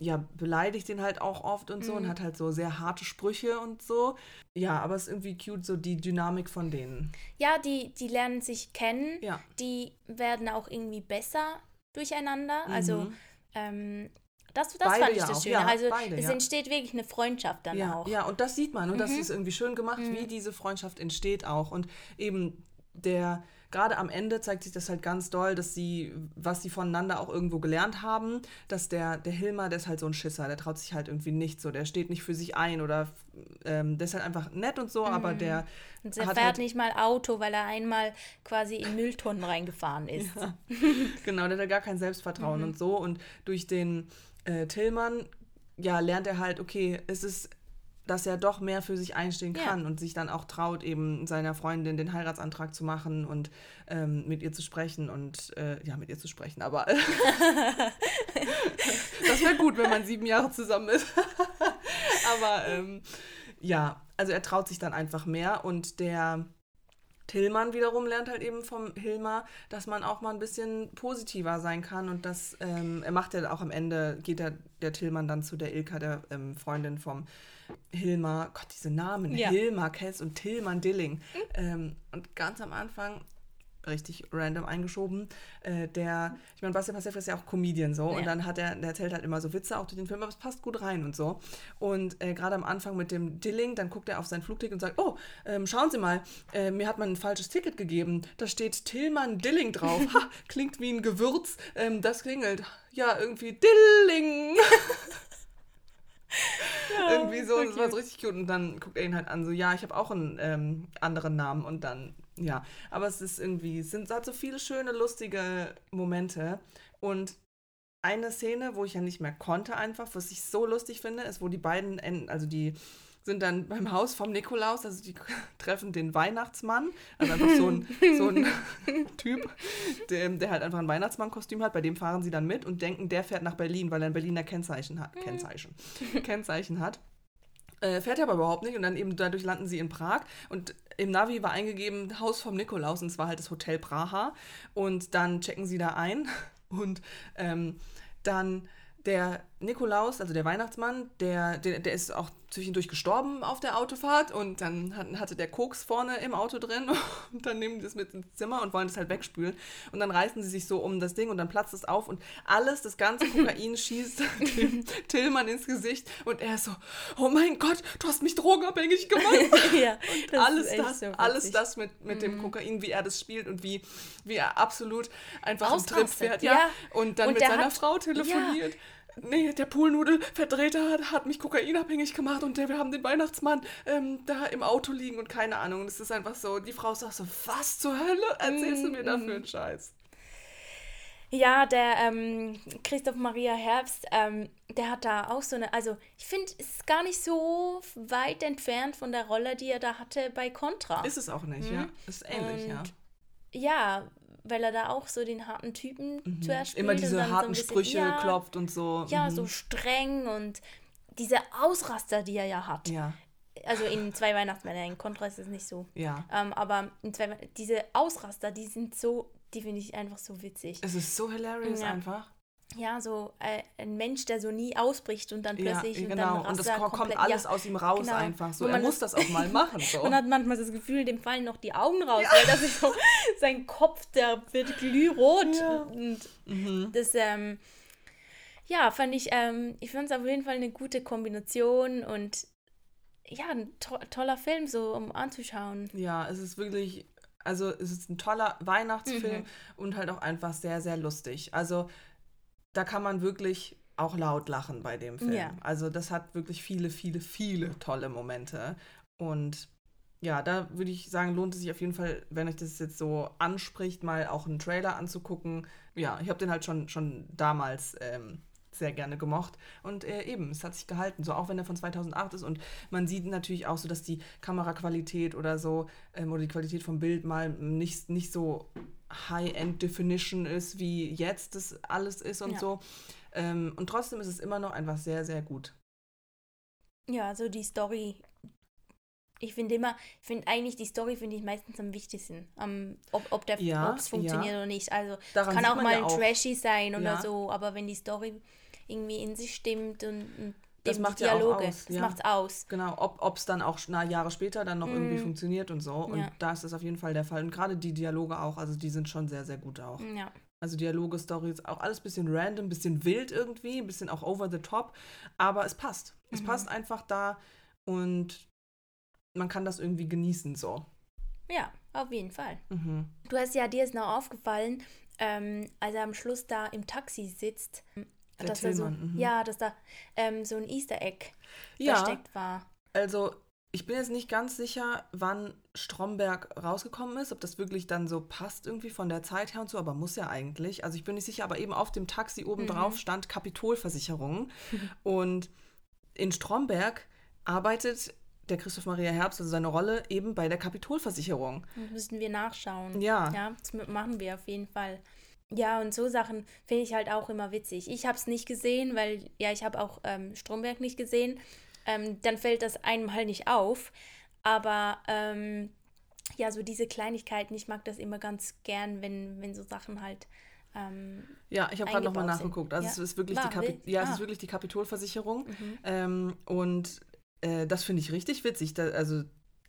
ja, beleidigt den halt auch oft und so
Mhm.
und hat halt so sehr harte Sprüche und so. Ja, aber es ist irgendwie cute, so die Dynamik von denen.
Ja, die, die lernen sich kennen.
Ja.
Die werden auch irgendwie besser durcheinander. Also
Mhm.
ähm, das, das
Beide
fand ich
ja
das. Schöne.
Ja,
also
beide,
es
ja.
entsteht wirklich eine Freundschaft dann
ja,
auch. Mhm.
Ja, und das sieht man und das ist irgendwie schön gemacht, wie diese Freundschaft entsteht auch. Und eben der, gerade am Ende zeigt sich das halt ganz doll, dass sie, was sie voneinander auch irgendwo gelernt haben, dass der, der Hilmar, der ist halt so ein Schisser, der traut sich halt irgendwie nicht so, der steht nicht für sich ein oder ähm, der ist halt einfach nett und so, aber der
Und er
hat
fährt
halt,
nicht mal Auto, weil er einmal quasi in Mülltonnen reingefahren ist.
Genau, der hat ja gar kein Selbstvertrauen und so. Und durch den äh, Tillmann, ja, lernt er halt, okay, es ist, dass er doch mehr für sich einstehen
Ja.
kann und sich dann auch traut, eben seiner Freundin den Heiratsantrag zu machen und ähm, mit ihr zu sprechen und äh, ja, mit ihr zu sprechen. Aber das wäre gut, wenn man sieben Jahre zusammen ist. Aber ähm, ja, also er traut sich dann einfach mehr und der Tillmann wiederum lernt halt eben vom Hilmar, dass man auch mal ein bisschen positiver sein kann und das, ähm, er macht ja auch am Ende, geht der, der Tillmann dann zu der Ilka, der ähm, Freundin vom Hilmar, Gott, diese Namen,
Ja.
Hilmar Kess und Tillmann Dilling. Ähm, und ganz am Anfang, richtig random eingeschoben, äh, der, ich meine, Bastian Pastewka ist ja auch Comedian so und
Ja.
dann hat er, der erzählt halt immer so Witze auch durch den Film, aber es passt gut rein und so. Und äh, gerade am Anfang mit dem Dilling, dann guckt er auf sein Flugticket und sagt, oh, ähm, schauen Sie mal, äh, mir hat man ein falsches Ticket gegeben, da steht Tillmann Dilling drauf. Ha, klingt wie ein Gewürz, ähm, das klingelt. Ja, irgendwie Dilling. irgendwie so, das war so richtig cute. Und dann guckt er ihn halt an, so, ja, ich habe auch einen ähm, anderen Namen und dann, ja. Aber es ist irgendwie, es sind, es hat so viele schöne, lustige Momente. Und eine Szene, wo ich ja nicht mehr konnte einfach, was ich so lustig finde, ist, wo die beiden, enden, also die sind dann beim Haus vom Nikolaus, also die treffen den Weihnachtsmann, also einfach so ein, so ein Typ, der, der halt einfach ein Weihnachtsmann-Kostüm hat, bei dem fahren sie dann mit und denken, der fährt nach Berlin, weil er ein Berliner Kennzeichen hat. Kennzeichen. Kennzeichen hat. Äh, fährt er aber überhaupt nicht und dann eben dadurch landen sie in Prag und im Navi war eingegeben Haus vom Nikolaus und es war halt das Hotel Praha und dann checken sie da ein und ähm, dann der Nikolaus, also der Weihnachtsmann, der, der, der ist auch zwischendurch gestorben auf der Autofahrt und dann hat, hatte der Koks vorne im Auto drin und dann nehmen die das mit ins Zimmer und wollen das halt wegspülen und dann reißen sie sich so um das Ding und dann platzt es auf und alles, das ganze Kokain schießt dem Tillmann ins Gesicht und er ist so, oh mein Gott, du hast mich drogenabhängig gemacht.
ja, das
alles das,
so
alles das mit, mit dem Kokain, wie er das spielt und wie, wie er absolut einfach im Trip
Ausrastet,
fährt.
ja.
Ja. Und dann
Und
mit seiner
hat-
Frau telefoniert. Nee, der Poolnudelvertreter hat, hat mich kokainabhängig gemacht und der, wir haben den Weihnachtsmann ähm, da im Auto liegen und keine Ahnung. Und es ist einfach so, die Frau sagt so, was zur Hölle erzählst du mir da
Mm,
für einen Scheiß?
Ja, der ähm, Christoph Maria Herbst, ähm, der hat da auch so eine, also ich finde, es ist gar nicht so weit entfernt von der Rolle, die er da hatte bei Contra.
Ist es auch nicht, ja. Ist ähnlich,
Und
ja.
ja, weil er da auch so den harten Typen zuerst spielt.
Mhm. Immer diese
so
harten
bisschen-
Sprüche
ja,
klopft und so.
Ja,
Mhm.
so streng und diese Ausraster, die er ja hat.
Ja,
Also in zwei Weihnachtsmänner, in Contra ist es nicht so.
ja.
Ähm, aber in zwei, We- diese Ausraster, die sind so, die finde ich einfach so witzig.
Es ist so hilarious
Ja.
einfach.
Ja, so äh, ein Mensch, der so nie ausbricht und dann
Ja,
plötzlich und
genau.
dann
Und das kommt
komplett-
alles
ja,
aus ihm raus
genau.
einfach so.
Wo
Er muss das auch mal machen. So.
Man hat manchmal das Gefühl, dem fallen noch die Augen raus, weil das ist so, sein Kopf, der wird glührot.
Ja.
Und
Mhm.
das, ähm, ja, fand ich, ähm, ich fand es auf jeden Fall eine gute Kombination und ja, ein to toller Film, so um anzuschauen.
Ja, es ist wirklich, also es ist ein toller Weihnachtsfilm
Mhm.
und halt auch einfach sehr, sehr lustig. Also da kann man wirklich auch laut lachen bei dem Film.
Ja.
Also das hat wirklich viele, viele, viele tolle Momente. Und ja, da würde ich sagen, lohnt es sich auf jeden Fall, wenn euch das jetzt so anspricht, mal auch einen Trailer anzugucken. Ja, ich habe den halt schon, schon damals ähm, sehr gerne gemocht. Und äh, eben, es hat sich gehalten, so auch wenn er von 2008 ist. Und man sieht natürlich auch so, dass die Kameraqualität oder so, ähm, oder die Qualität vom Bild mal nicht, nicht so High-End-Definition ist, wie jetzt das alles ist und
Ja.
so. Ähm, und trotzdem ist es immer noch einfach sehr, sehr gut.
Ja, so die Story. Ich finde immer, ich finde eigentlich die Story finde ich meistens am wichtigsten. Am, ob, ob der
Ja,
ob es funktioniert
ja.
oder nicht. Also
Daran
es kann auch mal
ja auch.
trashy sein oder
Ja.
so, aber wenn die Story irgendwie in sich stimmt und, und
Das macht
die
ja auch
Dialoge,
aus,
das
ja.
macht's aus.
Genau, ob es dann auch na, Jahre später dann noch irgendwie
Mm.
funktioniert und so. Und
Ja.
da ist das auf jeden Fall der Fall. Und gerade die Dialoge auch, also die sind schon sehr, sehr gut auch.
Ja.
Also Dialoge, Stories, auch alles bisschen random, bisschen wild irgendwie, ein bisschen auch over the top. Aber es passt. Es
Mhm.
passt einfach da und man kann das irgendwie genießen so.
ja, auf jeden Fall.
Mhm.
Du hast ja, dir ist noch aufgefallen, ähm, als er am Schluss da im Taxi sitzt,
Der
dass da so,
Tillmann, mhm.
ja, dass da ähm, so ein Easter Egg
Ja,
versteckt war.
also ich bin jetzt nicht ganz sicher, wann Stromberg rausgekommen ist, ob das wirklich dann so passt irgendwie von der Zeit her und so, aber muss ja eigentlich. Also ich bin nicht sicher, aber eben auf dem Taxi oben drauf
Mhm.
stand Kapitolversicherung. und in Stromberg arbeitet der Christoph Maria Herbst, also seine Rolle, eben bei der Kapitolversicherung.
Das müssten wir nachschauen.
Ja.
Ja, das machen wir auf jeden Fall. Ja, und so Sachen finde ich halt auch immer witzig. Ich habe es nicht gesehen, weil, ja, ich habe auch ähm, Stromberg nicht gesehen. Ähm, dann fällt das einem halt nicht auf. Aber ähm, ja, so diese Kleinigkeiten, ich mag das immer ganz gern, wenn, wenn so Sachen halt. Ähm,
ja, ich habe gerade nochmal nachgeguckt. Also
Ja.
es ist wirklich
War,
die Kapi ja, es
Ah.
ist wirklich die Kapitolversicherung.
Mhm.
Ähm, und äh, das finde ich richtig witzig, da, also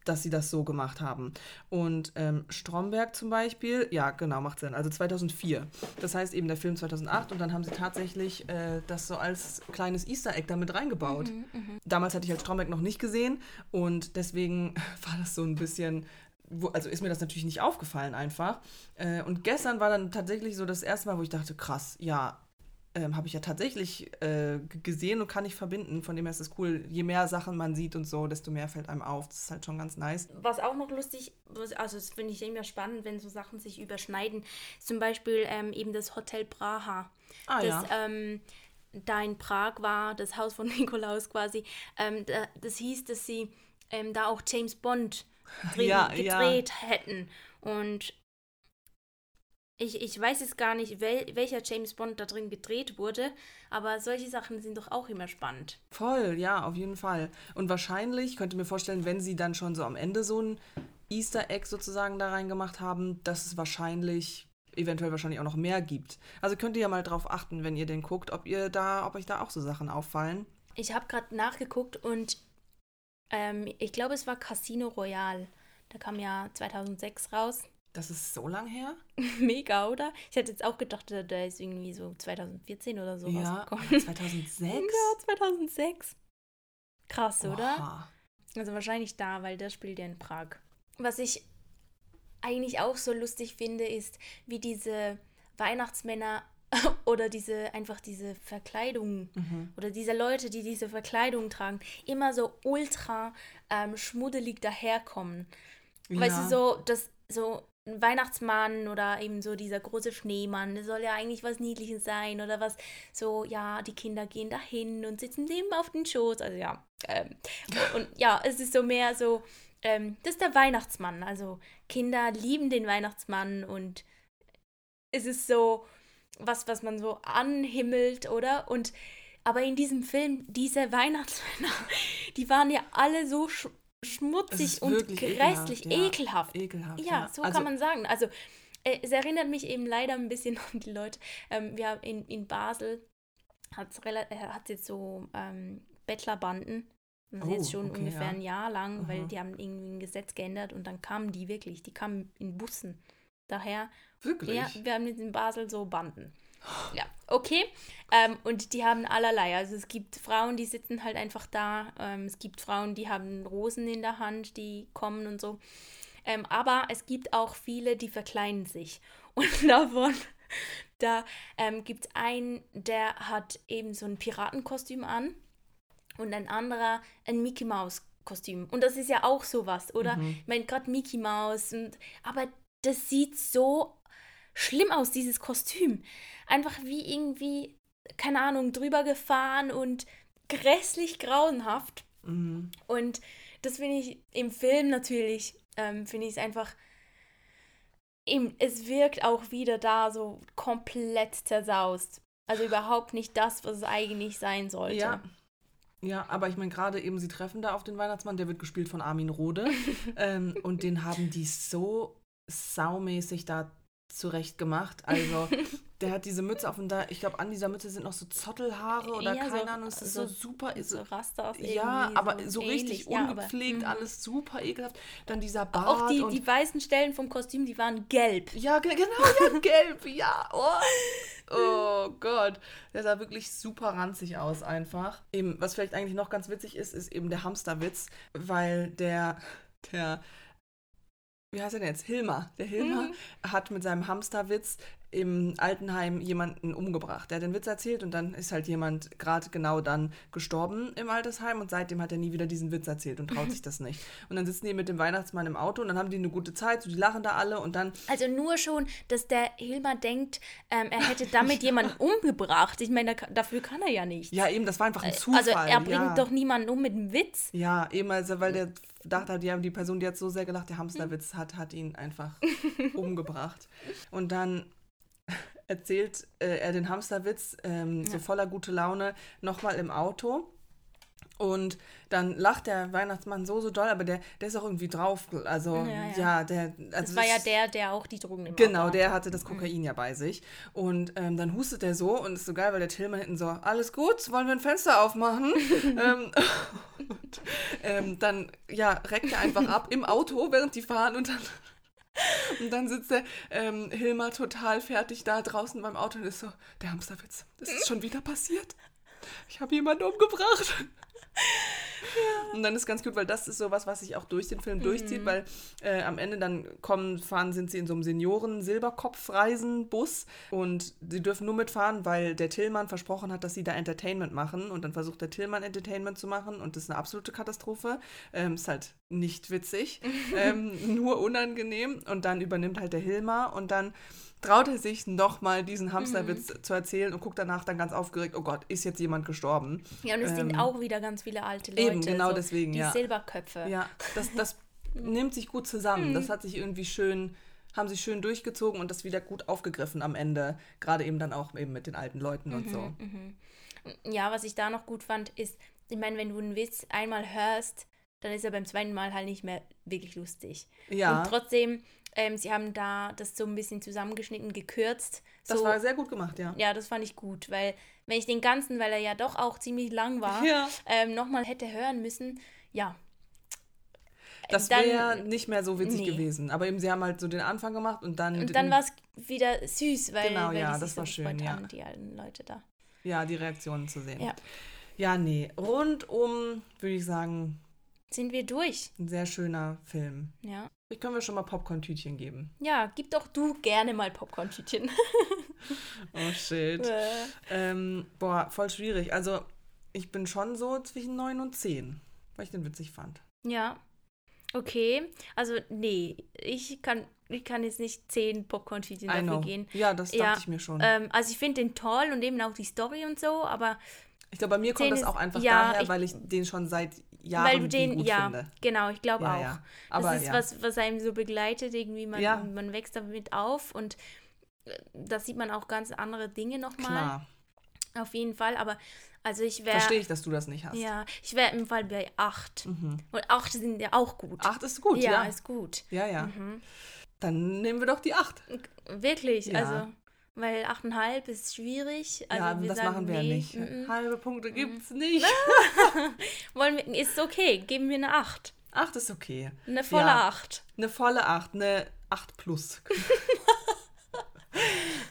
dass sie das so gemacht haben. Und ähm, Stromberg zum Beispiel, ja, genau, macht Sinn. Also 2004. Das heißt eben der Film 2008 und dann haben sie tatsächlich äh, das so als kleines Easter Egg damit reingebaut.
Mhm,
Damals hatte ich halt Stromberg noch nicht gesehen und deswegen war das so ein bisschen, also ist mir das natürlich nicht aufgefallen einfach. Äh, und gestern war dann tatsächlich so das erste Mal, wo ich dachte, krass, ja, ähm, habe ich ja tatsächlich äh, gesehen und kann ich verbinden. Von dem her ist es cool. Je mehr Sachen man sieht und so, desto mehr fällt einem auf. Das ist halt schon ganz nice.
Was auch noch lustig, also das finde ich immer spannend, wenn so Sachen sich überschneiden. Zum Beispiel ähm, eben das Hotel Praha.
Ah
das
ja.
ähm, da in Prag war, das Haus von Nikolaus quasi. Ähm, da, das hieß, dass sie ähm, da auch James Bond drin
Ja, ja.
gedreht hätten. Und ich, ich weiß jetzt gar nicht, wel, welcher James Bond da drin gedreht wurde, aber solche Sachen sind doch auch immer spannend.
Voll, ja, auf jeden Fall. Und wahrscheinlich, könnte mir vorstellen, wenn sie dann schon so am Ende so ein Easter Egg sozusagen da reingemacht haben, dass es wahrscheinlich, eventuell wahrscheinlich auch noch mehr gibt. Also könnt ihr ja mal drauf achten, wenn ihr den guckt, ob ihr da, ob euch da auch so Sachen auffallen.
Ich habe gerade nachgeguckt und ähm, ich glaube, es war Casino Royale. Da kam ja 2006 raus.
Das ist so lang her?
Mega, oder? Ich hätte jetzt auch gedacht, der ist irgendwie so 2014 oder so
ja,
rausgekommen.
2006?
Ja, 2006. Krass, oder?
Oha.
Also wahrscheinlich da, weil der spielt ja in Prag. Was ich eigentlich auch so lustig finde, ist, wie diese Weihnachtsmänner oder diese einfach diese Verkleidung
Mhm.
oder diese Leute, die diese Verkleidung tragen, immer so ultra ähm, schmuddelig daherkommen. Weißt du,
Ja.
so, das, so ein Weihnachtsmann oder eben so dieser große Schneemann, das soll ja eigentlich was Niedliches sein oder was, so, ja, die Kinder gehen dahin und sitzen dem auf den Schoß, also ja. Ähm, und ja, es ist so mehr so, ähm, das ist der Weihnachtsmann, also Kinder lieben den Weihnachtsmann und es ist so was, was man so anhimmelt, oder? Und aber in diesem Film, diese Weihnachtsmänner, die waren ja alle so schmutzig und grässlich,
ekelhaft, ja.
ekelhaft.
Ekelhaft.
Ja, so
also,
kann man sagen. Also, äh, es erinnert mich eben leider ein bisschen an die Leute. Ähm, wir haben in, in Basel hat es jetzt so ähm, Bettlerbanden. Das ist
Oh,
jetzt schon
okay,
ungefähr
ja.
ein Jahr lang, weil
Aha.
die haben irgendwie ein Gesetz geändert und dann kamen die wirklich, die kamen in Bussen. Daher,
Wirklich?
ja, wir haben jetzt in Basel so Banden. Ja, okay. Ähm, und die haben allerlei. Also es gibt Frauen, die sitzen halt einfach da. Ähm, es gibt Frauen, die haben Rosen in der Hand, die kommen und so. Ähm, aber es gibt auch viele, die verkleiden sich. Und davon, da ähm, gibt es einen, der hat eben so ein Piratenkostüm an und ein anderer ein Mickey Maus Kostüm. Und das ist ja auch sowas, oder?
Mhm.
Ich meine, gerade Mickey Maus. Und, aber das sieht so schlimm aus, dieses Kostüm. Einfach wie irgendwie, keine Ahnung, drüber gefahren und grässlich grauenhaft.
Mhm.
Und das finde ich im Film natürlich, ähm, finde ich es einfach, im, es wirkt auch wieder da so komplett zersaust. Also überhaupt nicht das, was es eigentlich sein sollte.
Ja. Ja, aber ich meine, gerade eben, sie treffen da auf den Weihnachtsmann, der wird gespielt von Armin Rohde. ähm, und den haben die so saumäßig da zurecht gemacht. Also, der hat diese Mütze auf und da, ich glaube, an dieser Mütze sind noch so Zottelhaare oder
Ja,
keine
so-
Ahnung, es ist
so-
so, super.
So
So,
Rastas
ja, aber so richtig
ähnlich. Ja, aber-
ungepflegt,
mhm.
alles super ekelhaft. Dann dieser Bart.
Auch die,
und,
die weißen Stellen vom Kostüm, die waren gelb.
Ja, ge- genau, ja, gelb, ja. Oh. oh Gott. Der sah wirklich super ranzig aus einfach. Eben, was vielleicht eigentlich noch ganz witzig ist, ist eben der Hamsterwitz, weil der, der, wie heißt er denn jetzt? Hilmer. Der Hilmer
Mhm.
hat mit seinem Hamsterwitz im Altenheim jemanden umgebracht. Der hat den Witz erzählt und dann ist halt jemand gerade genau dann gestorben im Altersheim und seitdem hat er nie wieder diesen Witz erzählt und traut sich das nicht. Und dann sitzen die mit dem Weihnachtsmann im Auto und dann haben die eine gute Zeit, so die lachen da alle und dann
Also nur schon, dass der Hilmer denkt, ähm, er hätte damit jemanden umgebracht. Ich meine, da, dafür kann er ja nicht.
Ja, eben, das war einfach ein Zufall.
also er bringt
ja.
doch niemanden um mit einem Witz.
Ja, eben, also, weil der dachte halt, ja, die Person, die hat so sehr gelacht, der Hamsterwitz hat, hat ihn einfach umgebracht. Und dann erzählt äh, er den Hamsterwitz ähm, so
Ja.
voller gute Laune nochmal im Auto. Und dann lacht der Weihnachtsmann so, so doll, aber der, der ist auch irgendwie drauf. Also, ja,
Ja, ja.
der. Also
Das war ja der, der auch die Drogen im
Genau,
Auto
der
hatte.
hatte das Kokain ja bei sich. Und ähm, dann hustet er so und ist so geil, weil der Tillmann hinten so, alles gut, wollen wir ein Fenster aufmachen? ähm, und ähm, dann, ja, reckt er einfach ab im Auto, während die fahren und dann, und dann sitzt der ähm, Hilmar total fertig da draußen beim Auto und ist so, der Hamsterwitz, das ist schon wieder passiert. Ich habe jemanden umgebracht. Und dann ist ganz gut, weil das ist sowas, was sich auch durch den Film durchzieht, weil äh, am Ende dann kommen, fahren, sind sie in so einem Senioren-Silberkopf-Reisen-Bus und sie dürfen nur mitfahren, weil der Tillmann versprochen hat, dass sie da Entertainment machen und dann versucht der Tillmann Entertainment zu machen und das ist eine absolute Katastrophe. Ähm, ist halt nicht witzig, ähm, nur unangenehm. Und dann übernimmt halt der Hilmar und dann traut er sich nochmal diesen Hamsterwitz zu erzählen und guckt danach dann ganz aufgeregt, oh Gott, ist jetzt jemand gestorben?
Ja, und es sind
Ähm,
auch wieder ganz viele alte Leute.
eben, genau deswegen,
die
ja.
Silberköpfe.
Ja, das, das nimmt sich gut zusammen. Das hat sich irgendwie schön, haben sie schön durchgezogen und das wieder gut aufgegriffen am Ende. Gerade eben dann auch eben mit den alten Leuten und so.
Ja, was ich da noch gut fand, ist, ich meine, wenn du einen Witz einmal hörst, dann ist er beim zweiten Mal halt nicht mehr wirklich lustig.
Ja,
Und trotzdem, ähm, sie haben da das so ein bisschen zusammengeschnitten, gekürzt.
das
so,
war sehr gut gemacht, ja.
ja, das fand ich gut, weil wenn ich den ganzen, weil er ja doch auch ziemlich lang war,
Ja.
ähm, nochmal hätte hören müssen, ja.
Das wäre nicht mehr so witzig
nee.
gewesen. Aber eben, sie haben halt so den Anfang gemacht und dann,
Und dann war es wieder süß, weil,
Genau,
weil
ja, das
so
war schön,
gefreut
ja.
haben, die alten Leute da.
ja die Reaktionen zu sehen.
Ja.
Ja, nee, rundum würde ich sagen,
Sind wir durch?
ein sehr schöner Film.
Ja.
Ich können wir schon mal Popcorn-Tütchen geben.
Ja, gib doch du gerne mal Popcorn-Tütchen.
Oh shit. Ähm, boah, voll schwierig. Also, ich bin schon so zwischen 9 und 10, weil ich den witzig fand.
ja. Okay. Also, nee, ich kann, ich kann jetzt nicht zehn Popcorn-Tütchen dafür gehen.
Ja, das dachte
Ja,
ich mir schon.
Ähm, also, ich finde den toll und eben auch die Story und so, aber
ich glaube, bei mir kommt
10
das auch einfach
ja,
daher,
ich-
weil ich den schon seit Jahren
weil du den,
gut
ja,
finde.
genau, ich glaube
Ja,
auch.
ja. Aber
das ist
ja.
was, was einem so begleitet, irgendwie, man, man wächst damit auf und äh, da sieht man auch ganz andere Dinge nochmal.
Klar,
Auf jeden Fall, aber also ich wäre.
verstehe ich, dass du das nicht hast.
Ja, ich wäre im Fall bei 8.
Mhm.
Und 8 sind ja auch gut.
Acht ist gut,
ja,
ja.
ist gut.
Ja, ja.
Mhm.
Dann nehmen wir doch die acht.
Wirklich,
Ja.
also, weil 8,5 ist schwierig. Also
ja,
wir
das
sagen,
machen wir
nee,
nicht.
mm, mm.
Halbe Punkte gibt's nicht.
Wollen wir, ist okay, geben wir eine 8.
Acht ist okay.
Eine volle
Ja.
8.
Eine volle acht, eine acht plus.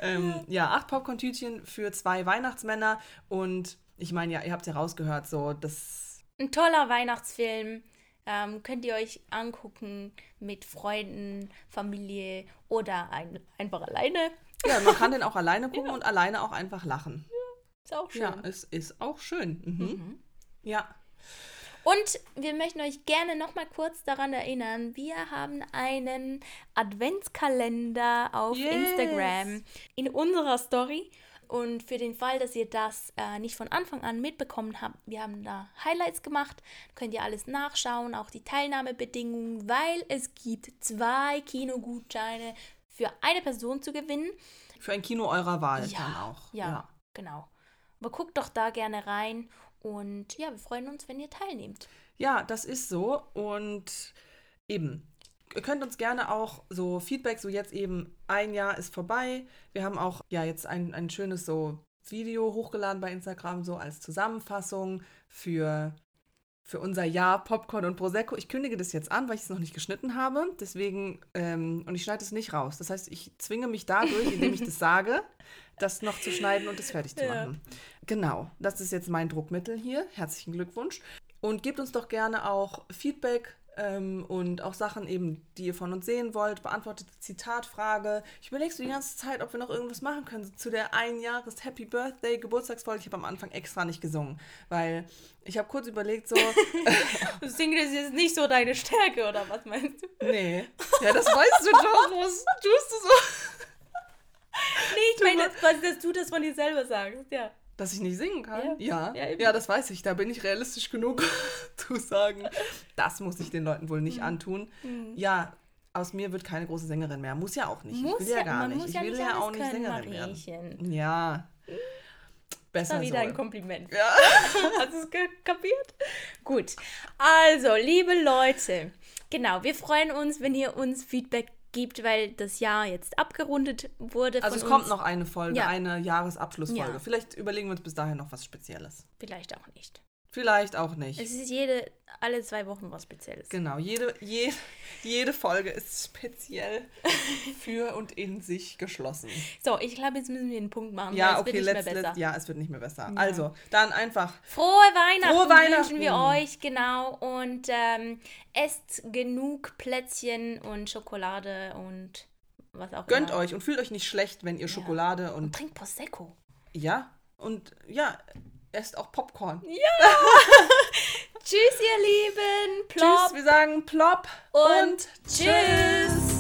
ähm, ja, acht Popcorn-Tütchen für zwei Weihnachtsmänner und ich meine, ja, ihr habt ja rausgehört, so, das
Ein toller Weihnachtsfilm. Ähm, könnt ihr euch angucken mit Freunden, Familie oder ein, einfach alleine.
Ja, man kann den auch alleine gucken und alleine auch einfach lachen.
Ist auch schön.
Ja, es ist auch schön. Mhm. Ja.
Und wir möchten euch gerne noch mal kurz daran erinnern, wir haben einen Adventskalender auf
Yes.
Instagram in unserer Story. Und für den Fall, dass ihr das äh, nicht von Anfang an mitbekommen habt, wir haben da Highlights gemacht. Könnt ihr alles nachschauen, auch die Teilnahmebedingungen, weil es gibt zwei Kinogutscheine für eine Person zu gewinnen.
Für ein Kino eurer Wahl
Ja,
dann auch.
Ja, genau. Aber guckt doch da gerne rein und ja, wir freuen uns, wenn ihr teilnehmt.
Ja, das ist so. Und eben, ihr könnt uns gerne auch so Feedback, so jetzt eben ein Jahr ist vorbei. Wir haben auch ja jetzt ein, ein schönes so Video hochgeladen bei Instagram, so als Zusammenfassung für, für unser Jahr Popcorn und Prosecco. Ich kündige das jetzt an, weil ich es noch nicht geschnitten habe. Deswegen, ähm, und ich schneide es nicht raus. Das heißt, ich zwinge mich dadurch, indem ich das sage, das noch zu schneiden und das fertig zu
Ja.
machen. Genau, das ist jetzt mein Druckmittel hier. Herzlichen Glückwunsch. Und gebt uns doch gerne auch Feedback ähm, und auch Sachen eben, die ihr von uns sehen wollt. Beantwortet Zitatfrage. Ich überlege so die ganze Zeit, ob wir noch irgendwas machen können so zu der Einjahres Happy Birthday Geburtstagsfolge. Ich habe am Anfang extra nicht gesungen, weil ich habe kurz überlegt so,
Singen ist jetzt nicht so deine Stärke, oder was meinst du?
nee, ja, das weißt du doch. Was tust du so?
Nee, ich meine, was, dass du das von dir selber sagst, ja.
Dass ich nicht singen kann?
Ja.
Ja.
Ja,
Ja, das weiß ich. Da bin ich realistisch genug zu sagen, das muss ich den Leuten wohl
Mhm.
nicht antun. Ja, aus mir wird keine große Sängerin mehr. Muss ja auch nicht.
Muss
ich will ja,
ja-
gar
man
nicht.
muss
ich
ja
will ja auch nicht
können,
Sängerin
Mariechen.
werden. Ja.
Das
Besser
war wieder
so.
ein Kompliment.
Ja.
Hast du es kapiert? Gut. Also, liebe Leute, genau, wir freuen uns, wenn ihr uns Feedback gibt, weil das Jahr jetzt abgerundet wurde.
Also es kommt
uns.
noch eine Folge,
Ja.
eine Jahresabschlussfolge.
Ja.
Vielleicht überlegen wir uns bis dahin noch was Spezielles.
Vielleicht auch nicht.
Vielleicht auch nicht.
Es ist jede, alle zwei Wochen was Spezielles.
Genau, jede, je, jede Folge ist speziell für und in sich geschlossen.
So, ich glaube, jetzt müssen wir einen Punkt machen.
Ja,
es
okay,
wird nicht
let's,
mehr besser.
let's, ja, es wird nicht mehr besser. Also, dann einfach
Frohe Weihnachten,
Frohe Weihnachten.
wünschen wir euch, genau. Und ähm, esst genug Plätzchen und Schokolade und was auch
gönnt
immer.
euch und fühlt euch nicht schlecht, wenn ihr Schokolade
Und
und
trinkt Prosecco.
ja und ja, esst auch Popcorn.
Tschüss, ihr Lieben. Plop
Tschüss, wir sagen plopp
und
und
tschüss.